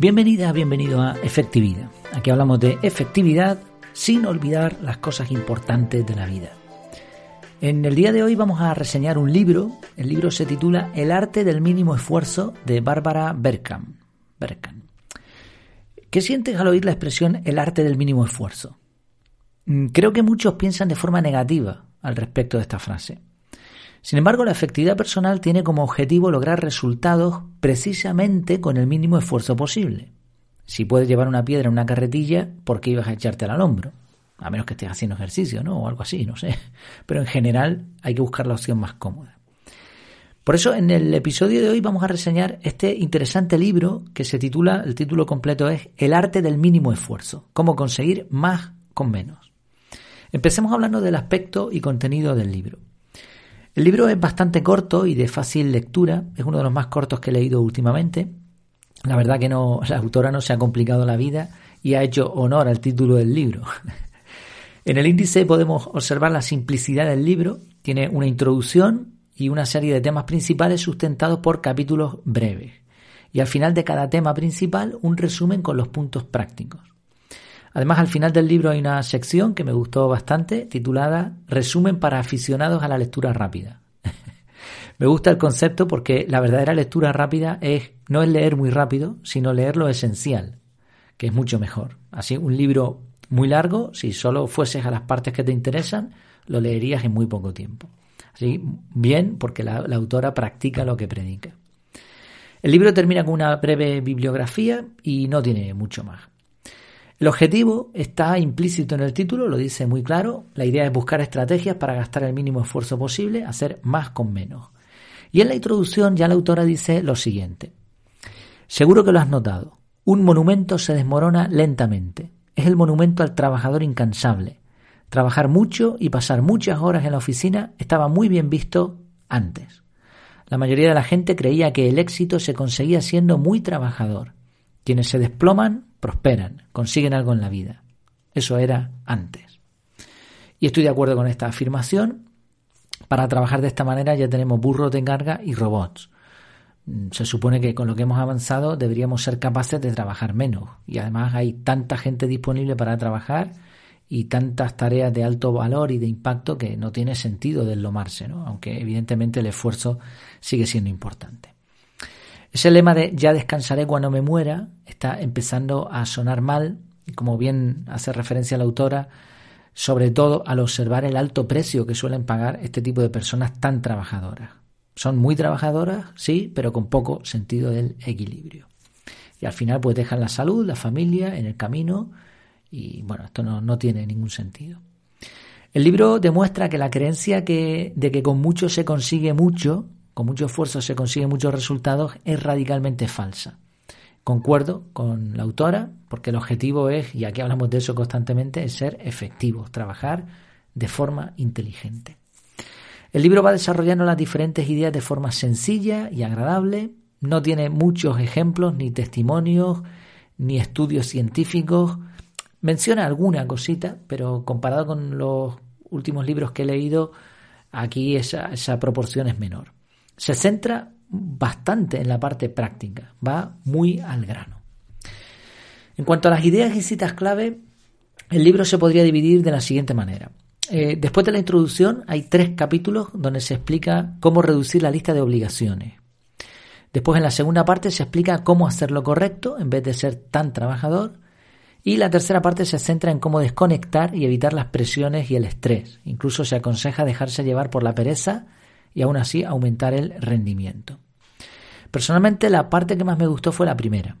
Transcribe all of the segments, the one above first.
Bienvenida, bienvenido a Efectividad. Aquí hablamos de efectividad sin olvidar las cosas importantes de la vida. En el día de hoy vamos a reseñar un libro. El libro se titula El arte del mínimo esfuerzo de Bárbara Berkham. Berkham. ¿Qué sientes al oír la expresión el arte del mínimo esfuerzo? Mm, creo que muchos piensan de forma negativa al respecto de esta frase. Sin embargo, la efectividad personal tiene como objetivo lograr resultados precisamente con el mínimo esfuerzo posible. Si puedes llevar una piedra en una carretilla, ¿por qué ibas a echártela al hombro? A menos que estés haciendo ejercicio, ¿no? O algo así, no sé. Pero en general hay que buscar la opción más cómoda. Por eso en el episodio de hoy vamos a reseñar este interesante libro que se titula, el título completo es El arte del mínimo esfuerzo, cómo conseguir más con menos. Empecemos hablando del aspecto y contenido del libro. El libro es bastante corto y de fácil lectura, es uno de los más cortos que he leído últimamente. La verdad que no, la autora no se ha complicado la vida y ha hecho honor al título del libro. en el índice podemos observar la simplicidad del libro, tiene una introducción y una serie de temas principales sustentados por capítulos breves. Y al final de cada tema principal un resumen con los puntos prácticos. Además, al final del libro hay una sección que me gustó bastante, titulada Resumen para aficionados a la lectura rápida. me gusta el concepto porque la verdadera lectura rápida es no es leer muy rápido, sino leer lo esencial, que es mucho mejor. Así, un libro muy largo, si solo fueses a las partes que te interesan, lo leerías en muy poco tiempo. Así, bien, porque la autora practica lo que predica. El libro termina con una breve bibliografía y no tiene mucho más. El objetivo está implícito en el título, lo dice muy claro. La idea es buscar estrategias para gastar el mínimo esfuerzo posible, hacer más con menos. Y en la introducción ya la autora dice lo siguiente. Seguro que lo has notado. Un monumento se desmorona lentamente. Es el monumento al trabajador incansable. Trabajar mucho y pasar muchas horas en la oficina estaba muy bien visto antes. La mayoría de la gente creía que el éxito se conseguía siendo muy trabajador. Quienes se desploman prosperan, consiguen algo en la vida. Eso era antes. Y estoy de acuerdo con esta afirmación. Para trabajar de esta manera ya tenemos burros de carga y robots. Mm, se supone que con lo que hemos avanzado deberíamos ser capaces de trabajar menos. Y además hay tanta gente disponible para trabajar y tantas tareas de alto valor y de impacto que no tiene sentido deslomarse, ¿no? aunque evidentemente el esfuerzo sigue siendo importante. Ese lema de ya descansaré cuando me muera está empezando a sonar mal, como bien hace referencia la autora, sobre todo al observar el alto precio que suelen pagar este tipo de personas tan trabajadoras. Son muy trabajadoras, sí, pero con poco sentido del equilibrio. Y al final pues dejan la salud, la familia en el camino y bueno, esto no, no tiene ningún sentido. El libro demuestra que la creencia que, de que con mucho se consigue mucho con mucho esfuerzo se consiguen muchos resultados es radicalmente falsa. Concuerdo con la autora porque el objetivo es, y aquí hablamos de eso constantemente, es ser efectivos, trabajar de forma inteligente. El libro va desarrollando las diferentes ideas de forma sencilla y agradable, no tiene muchos ejemplos, ni testimonios, ni estudios científicos, menciona alguna cosita, pero comparado con los últimos libros que he leído, aquí esa, esa proporción es menor se centra bastante en la parte práctica, va muy al grano. En cuanto a las ideas y citas clave, el libro se podría dividir de la siguiente manera. Eh, después de la introducción hay tres capítulos donde se explica cómo reducir la lista de obligaciones. Después en la segunda parte se explica cómo hacer lo correcto en vez de ser tan trabajador. Y la tercera parte se centra en cómo desconectar y evitar las presiones y el estrés. Incluso se aconseja dejarse llevar por la pereza y aún así aumentar el rendimiento. Personalmente la parte que más me gustó fue la primera.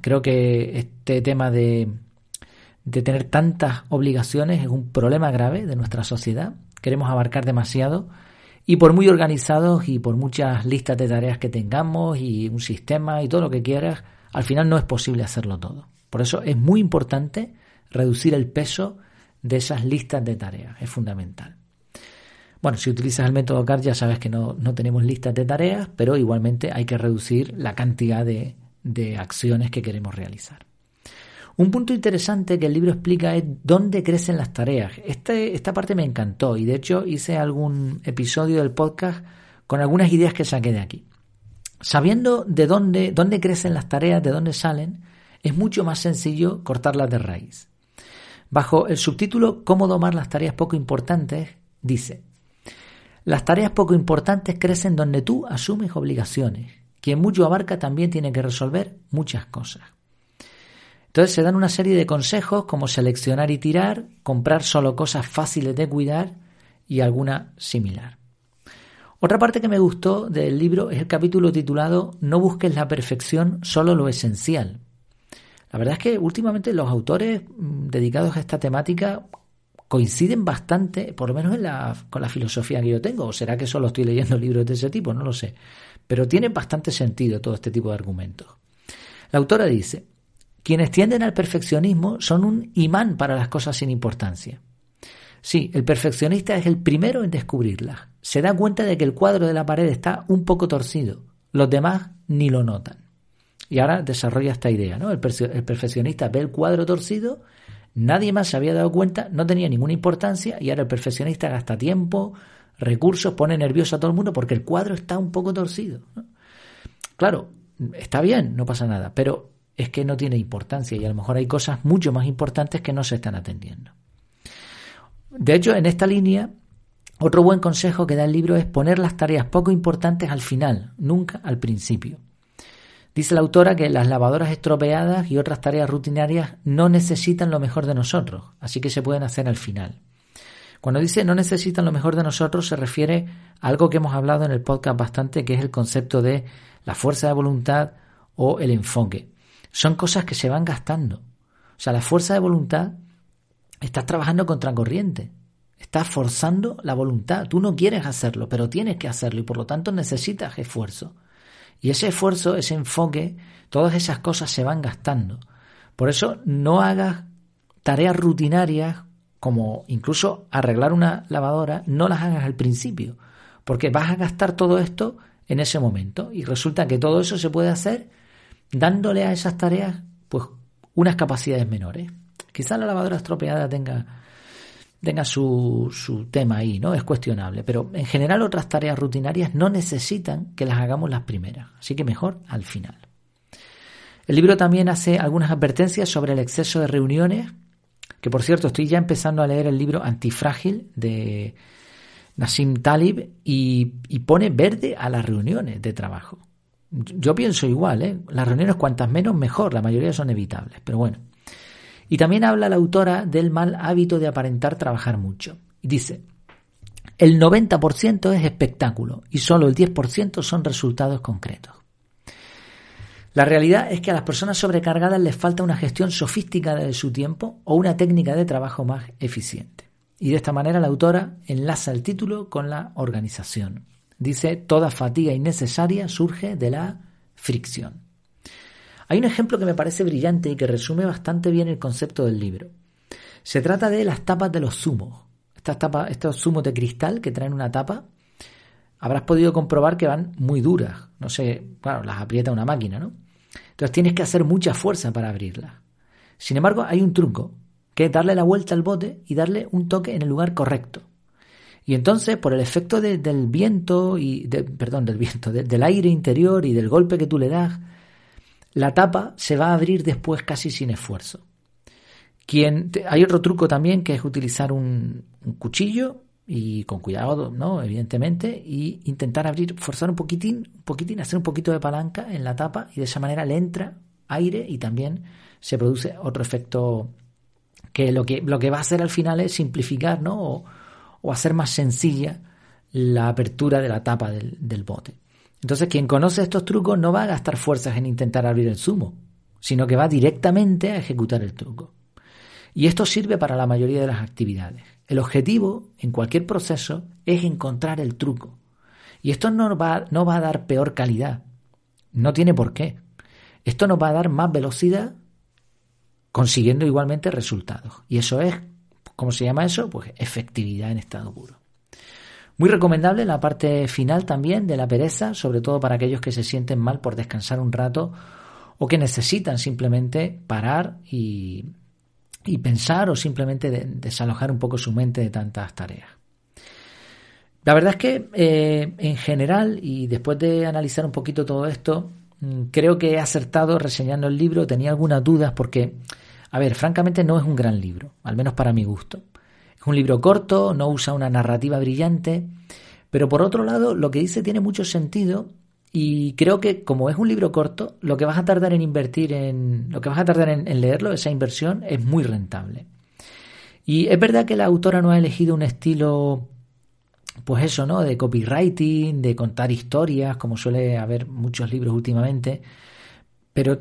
Creo que este tema de, de tener tantas obligaciones es un problema grave de nuestra sociedad. Queremos abarcar demasiado y por muy organizados y por muchas listas de tareas que tengamos y un sistema y todo lo que quieras, al final no es posible hacerlo todo. Por eso es muy importante reducir el peso de esas listas de tareas. Es fundamental. Bueno, si utilizas el método CAR ya sabes que no, tenemos listas de tareas, pero igualmente hay que reducir la cantidad de, acciones que queremos realizar. Un punto interesante que el libro explica es dónde crecen las tareas. Este, esta parte me encantó y de hecho hice algún episodio del podcast con algunas ideas que saqué de aquí. Sabiendo de dónde, dónde crecen las tareas, de dónde salen, es mucho más sencillo cortarlas de raíz. Bajo el subtítulo Cómo domar las tareas poco importantes, dice, las tareas poco importantes crecen donde tú asumes obligaciones. Quien mucho abarca también tiene que resolver muchas cosas. Entonces se dan una serie de consejos como seleccionar y tirar, comprar solo cosas fáciles de cuidar y alguna similar. Otra parte que me gustó del libro es el capítulo titulado No busques la perfección, solo lo esencial. La verdad es que últimamente los autores mm, dedicados a esta temática coinciden bastante, por lo menos con la filosofía que yo tengo, o será que solo estoy leyendo libros de ese tipo, no lo sé, pero tiene bastante sentido todo este tipo de argumentos. La autora dice, quienes tienden al perfeccionismo son un imán para las cosas sin importancia. Sí, el perfeccionista es el primero en descubrirlas. Se da cuenta de que el cuadro de la pared está un poco torcido. Los demás ni lo notan. Y ahora desarrolla esta idea, ¿no? El, perfeccionista ve el cuadro torcido, nadie más se había dado cuenta, no tenía ninguna importancia y ahora el perfeccionista gasta tiempo, recursos, pone nervioso a todo el mundo porque el cuadro está un poco torcido. Claro, está bien, no pasa nada, pero es que no tiene importancia y a lo mejor hay cosas mucho más importantes que no se están atendiendo. De hecho, en esta línea, otro buen consejo que da el libro es poner las tareas poco importantes al final, nunca al principio. Dice la autora que las lavadoras estropeadas y otras tareas rutinarias no necesitan lo mejor de nosotros, así que se pueden hacer al final. Cuando dice no necesitan lo mejor de nosotros se refiere a algo que hemos hablado en el podcast bastante, que es el concepto de la fuerza de voluntad o el enfoque. Son cosas que se van gastando. O sea, la fuerza de voluntad, estás trabajando contra corriente. Estás forzando la voluntad. Tú no quieres hacerlo, pero tienes que hacerlo y por lo tanto necesitas esfuerzo. Y ese esfuerzo, ese enfoque, todas esas cosas se van gastando. Por eso no hagas tareas rutinarias como incluso arreglar una lavadora, no las hagas al principio, porque vas a gastar todo esto en ese momento y resulta que todo eso se puede hacer dándole a esas tareas pues unas capacidades menores. Quizás la lavadora estropeada tenga, tenga su, su tema ahí, ¿no? Es cuestionable, pero en general otras tareas rutinarias no necesitan que las hagamos las primeras, así que mejor al final. El libro también hace algunas advertencias sobre el exceso de reuniones que por cierto estoy ya empezando a leer el libro Antifrágil de Nassim Talib y, pone verde a las reuniones de trabajo. Yo pienso igual, ¿eh? las reuniones cuantas menos mejor, la mayoría son evitables, pero bueno. Y también habla la autora del mal hábito de aparentar trabajar mucho. Dice, el 90% es espectáculo y solo el 10% son resultados concretos. La realidad es que a las personas sobrecargadas les falta una gestión sofisticada de su tiempo o una técnica de trabajo más eficiente. Y de esta manera la autora enlaza el título con la organización. Dice, toda fatiga innecesaria surge de la fricción. Hay un ejemplo que me parece brillante y que resume bastante bien el concepto del libro. Se trata de las tapas de los zumos. Estas tapas, estos zumos de cristal que traen una tapa, habrás podido comprobar que van muy duras. No sé, claro, las aprieta una máquina, ¿no? Entonces tienes que hacer mucha fuerza para abrirla. Sin embargo, hay un truco, que es darle la vuelta al bote y darle un toque en el lugar correcto. Y entonces, por el efecto del viento y perdón, del viento, del aire interior y del golpe que tú le das, la tapa se va a abrir después casi sin esfuerzo. Hay otro truco también que es utilizar un, cuchillo y con cuidado, ¿no? Evidentemente, y intentar abrir, forzar un poquitín, un poquitín, hacer un poquito de palanca en la tapa y de esa manera le entra aire y también se produce otro efecto que lo que, lo que va a hacer al final es simplificar, ¿no? O, hacer más sencilla la apertura de la tapa del bote. Entonces, quien conoce estos trucos no va a gastar fuerzas en intentar abrir el zumo, sino que va directamente a ejecutar el truco. Y esto sirve para la mayoría de las actividades. El objetivo en cualquier proceso es encontrar el truco. Y esto no va, no va a dar peor calidad. No tiene por qué. Esto nos va a dar más velocidad consiguiendo igualmente resultados. Y eso es, ¿cómo se llama eso? Pues efectividad en estado puro. Muy recomendable la parte final también de la pereza, sobre todo para aquellos que se sienten mal por descansar un rato o que necesitan simplemente parar y, y pensar o simplemente desalojar un poco su mente de tantas tareas. La verdad es que eh, en general, y después de analizar un poquito todo esto, mm, creo que he acertado reseñando el libro, tenía algunas dudas porque, a ver, francamente no es un gran libro, al menos para mi gusto. Es un libro corto, no usa una narrativa brillante, pero por otro lado, lo que dice tiene mucho sentido y creo que como es un libro corto, lo que vas a tardar en invertir en, lo que vas a tardar en, leerlo, esa inversión, es muy rentable. Y es verdad que la autora no ha elegido un estilo, pues eso, ¿no? De copywriting, de contar historias, como suele haber muchos libros últimamente, pero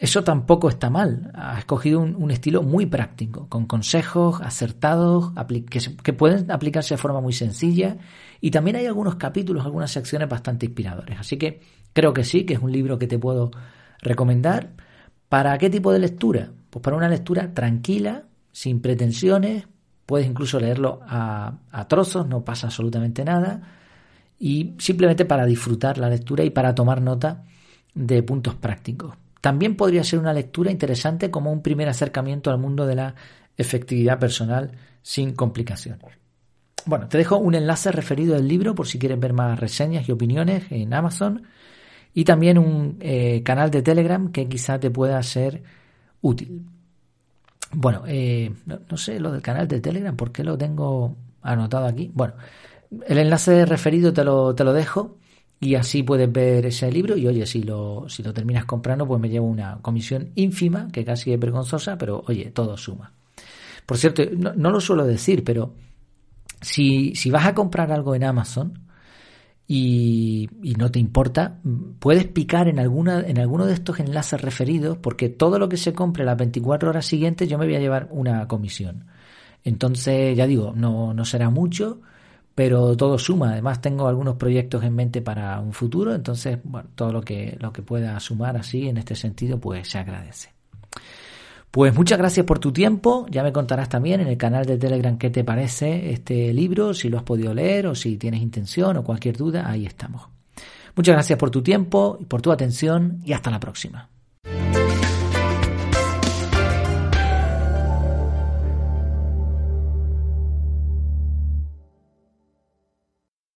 eso tampoco está mal. Ha escogido un, estilo muy práctico, con consejos acertados que, pueden aplicarse de forma muy sencilla. Y también hay algunos capítulos, algunas secciones bastante inspiradores. Así que creo que sí, que es un libro que te puedo recomendar. ¿Para qué tipo de lectura? Pues para una lectura tranquila, sin pretensiones. Puedes incluso leerlo a, a trozos, no pasa absolutamente nada. Y simplemente para disfrutar la lectura y para tomar nota de puntos prácticos. También podría ser una lectura interesante como un primer acercamiento al mundo de la efectividad personal sin complicaciones. Bueno, te dejo un enlace referido al libro por si quieres ver más reseñas y opiniones en Amazon y también un eh, canal de Telegram que quizá te pueda ser útil. Bueno, eh, no, sé lo del canal de Telegram, ¿por qué lo tengo anotado aquí? Bueno, el enlace referido te lo, te lo dejo y así puedes ver ese libro y oye, si lo, si lo terminas comprando, pues me llevo una comisión ínfima, que casi es vergonzosa, pero oye, todo suma. Por cierto, no, lo suelo decir, pero si, si, vas a comprar algo en Amazon y, y, no te importa, puedes picar en, alguna, en alguno de estos enlaces referidos, porque todo lo que se compre las 24 horas siguientes yo me voy a llevar una comisión. Entonces, ya digo, no, no será mucho, pero todo suma. Además tengo algunos proyectos en mente para un futuro, entonces bueno, todo lo que lo que pueda sumar así en este sentido pues se agradece. Pues muchas gracias por tu tiempo. Ya me contarás también en el canal de Telegram qué te parece este libro, si lo has podido leer o si tienes intención o cualquier duda, ahí estamos. Muchas gracias por tu tiempo y por tu atención y hasta la próxima.